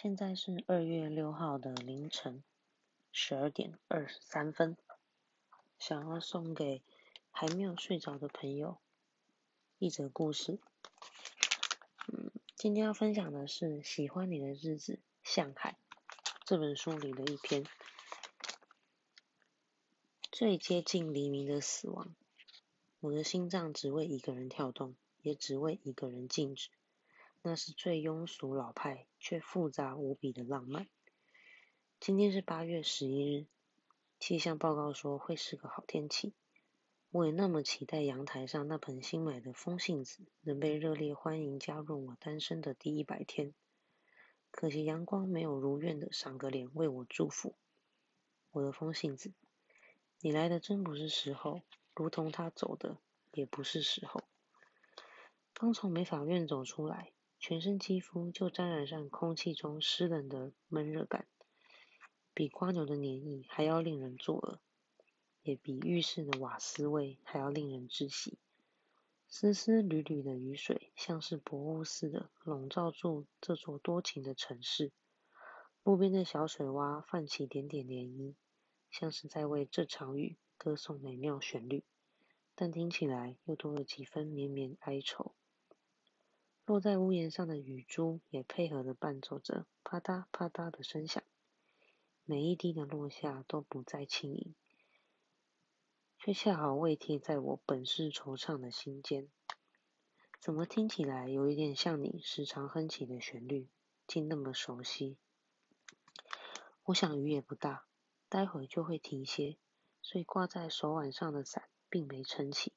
现在是二月六号的凌晨十二点二十三分，想要送给还没有睡着的朋友一则故事。嗯，今天要分享的是《喜欢你的日子向海》这本书里的一篇。最接近黎明的死亡，我的心脏只为一个人跳动，也只为一个人静止。那是最庸俗老派却复杂无比的浪漫。今天是八月十一日，气象报告说会是个好天气。我也那么期待阳台上那盆新买的风信子能被热烈欢迎加入我单身的第一百天。可惜阳光没有如愿的赏个脸为我祝福。我的风信子，你来的真不是时候，如同他走的也不是时候。刚从美法院走出来。全身肌肤就沾染上空气中湿冷的闷热感，比瓜牛的黏液还要令人作呕，也比浴室的瓦斯味还要令人窒息。丝丝缕缕的雨水像是薄雾似的笼罩住这座多情的城市，路边的小水洼泛起点点涟漪，像是在为这场雨歌颂美妙旋律，但听起来又多了几分绵绵哀愁。落在屋檐上的雨珠也配合的伴奏着啪嗒啪嗒的声响，每一滴的落下都不再轻盈，却恰好未贴在我本是惆怅的心间。怎么听起来有一点像你时常哼起的旋律，竟那么熟悉？我想雨也不大，待会就会停歇，所以挂在手腕上的伞并没撑起，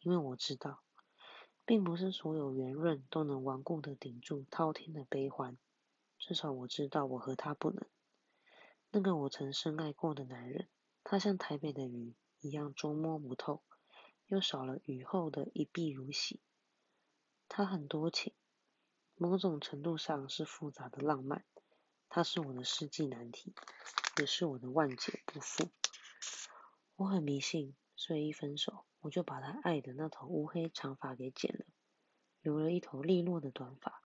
因为我知道。并不是所有圆润都能顽固的顶住滔天的悲欢，至少我知道我和他不能。那个我曾深爱过的男人，他像台北的雨一样捉摸不透，又少了雨后的一碧如洗。他很多情，某种程度上是复杂的浪漫。他是我的世纪难题，也是我的万劫不复。我很迷信，所以一分手。我就把他爱的那头乌黑长发给剪了，留了一头利落的短发。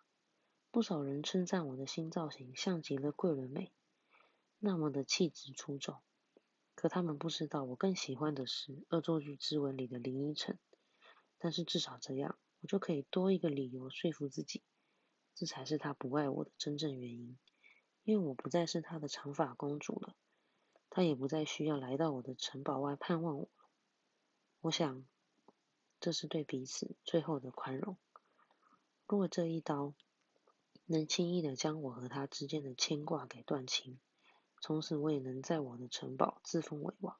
不少人称赞我的新造型像极了桂纶镁，那么的气质出众。可他们不知道，我更喜欢的是《恶作剧之吻》里的林依晨。但是至少这样，我就可以多一个理由说服自己，这才是他不爱我的真正原因。因为我不再是他的长发公主了，他也不再需要来到我的城堡外盼望我。我想，这是对彼此最后的宽容。如果这一刀能轻易的将我和他之间的牵挂给断清，从此我也能在我的城堡自封为王，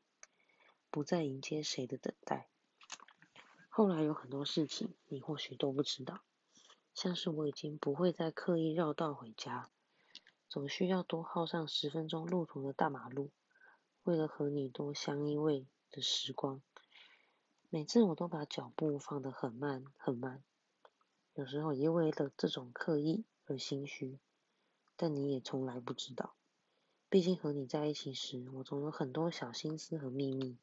不再迎接谁的等待。后来有很多事情，你或许都不知道，像是我已经不会再刻意绕道回家，总需要多耗上十分钟路途的大马路，为了和你多相依偎的时光。每次我都把脚步放得很慢很慢，有时候也为了这种刻意而心虚，但你也从来不知道。毕竟和你在一起时，我总有很多小心思和秘密，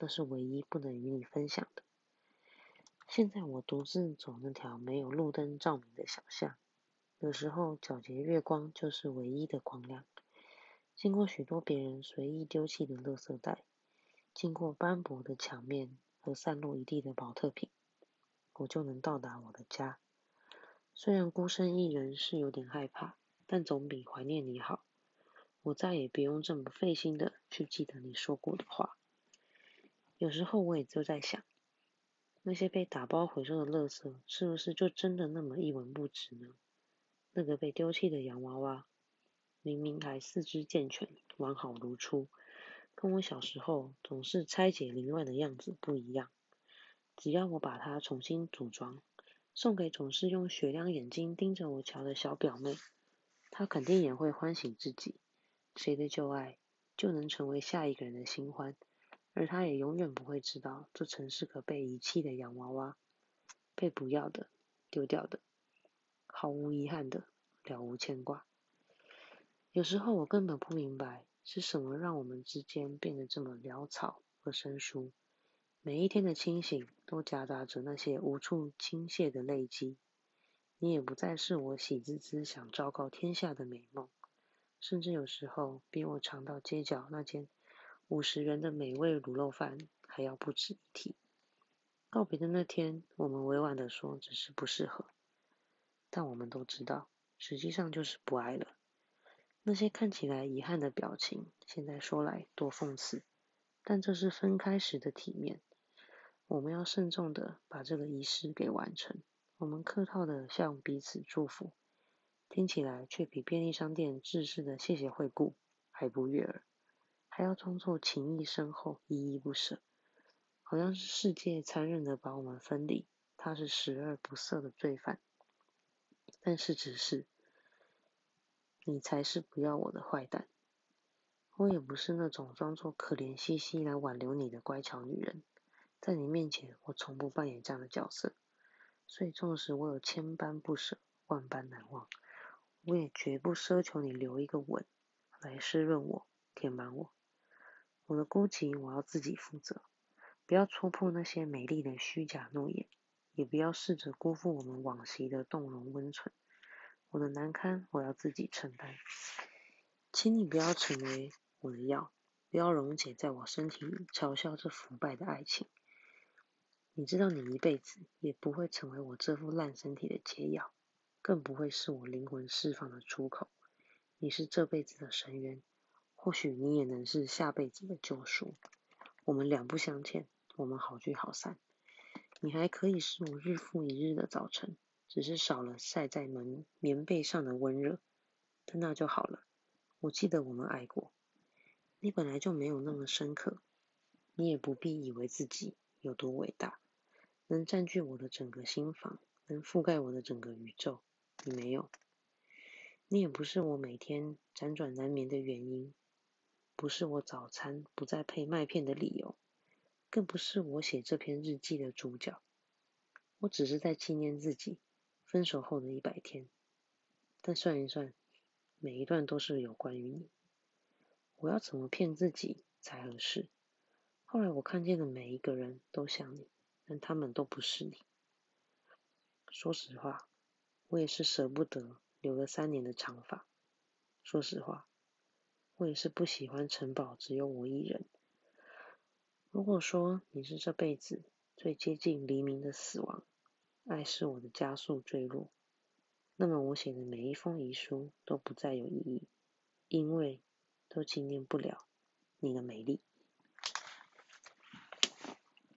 那是唯一不能与你分享的。现在我独自走那条没有路灯照明的小巷，有时候皎洁月光就是唯一的光亮。经过许多别人随意丢弃的垃圾袋，经过斑驳的墙面。和散落一地的保特瓶，我就能到达我的家。虽然孤身一人是有点害怕，但总比怀念你好。我再也不用这么费心的去记得你说过的话。有时候我也就在想，那些被打包回收的垃圾，是不是就真的那么一文不值呢？那个被丢弃的洋娃娃，明明还四肢健全，完好如初。跟我小时候总是拆解凌乱的样子不一样。只要我把它重新组装，送给总是用雪亮眼睛盯着我瞧的小表妹，她肯定也会欢喜自己。谁的旧爱就能成为下一个人的新欢，而她也永远不会知道，这曾是个被遗弃的洋娃娃，被不要的、丢掉的，毫无遗憾的，了无牵挂。有时候我根本不明白。是什么让我们之间变得这么潦草和生疏？每一天的清醒都夹杂着那些无处倾泻的泪迹，你也不再是我喜滋滋想昭告天下的美梦，甚至有时候比我尝到街角那间五十元的美味卤肉饭还要不值一提。告别的那天，我们委婉地说只是不适合，但我们都知道，实际上就是不爱了。那些看起来遗憾的表情，现在说来多讽刺，但这是分开时的体面。我们要慎重的把这个仪式给完成。我们客套的向彼此祝福，听起来却比便利商店制式的谢谢惠顾还不悦耳，还要装作情谊深厚、依依不舍，好像是世界残忍的把我们分离，他是十恶不赦的罪犯。但是只是，你才是不要我的坏蛋。我也不是那种装作可怜兮兮来挽留你的乖巧女人，在你面前，我从不扮演这样的角色。所以，纵使我有千般不舍、万般难忘，我也绝不奢求你留一个吻来湿润我、填满我。我的孤寂，我要自己负责。不要戳破那些美丽的虚假诺言，也不要试着辜负我们往昔的动容温存。我的难堪，我要自己承担。请你不要成为我的药，不要溶解在我身体里，嘲笑这腐败的爱情。你知道，你一辈子也不会成为我这副烂身体的解药，更不会是我灵魂释放的出口。你是这辈子的深渊，或许你也能是下辈子的救赎。我们两不相欠，我们好聚好散。你还可以是我日复一日的早晨，只是少了晒在门棉被上的温热，但那就好了。我记得我们爱过，你本来就没有那么深刻，你也不必以为自己有多伟大。能占据我的整个心房，能覆盖我的整个宇宙，你没有。你也不是我每天辗转难眠的原因，不是我早餐不再配麦片的理由，更不是我写这篇日记的主角。我只是在纪念自己分手后的一百天，但算一算，每一段都是有关于你。我要怎么骗自己才合适？后来我看见的每一个人都像你。但他们都不是你。说实话，我也是舍不得留了三年的长发。说实话，我也是不喜欢城堡只有我一人。如果说你是这辈子最接近黎明的死亡，爱是我的加速坠落，那么我写的每一封遗书都不再有意义，因为都纪念不了你的美丽。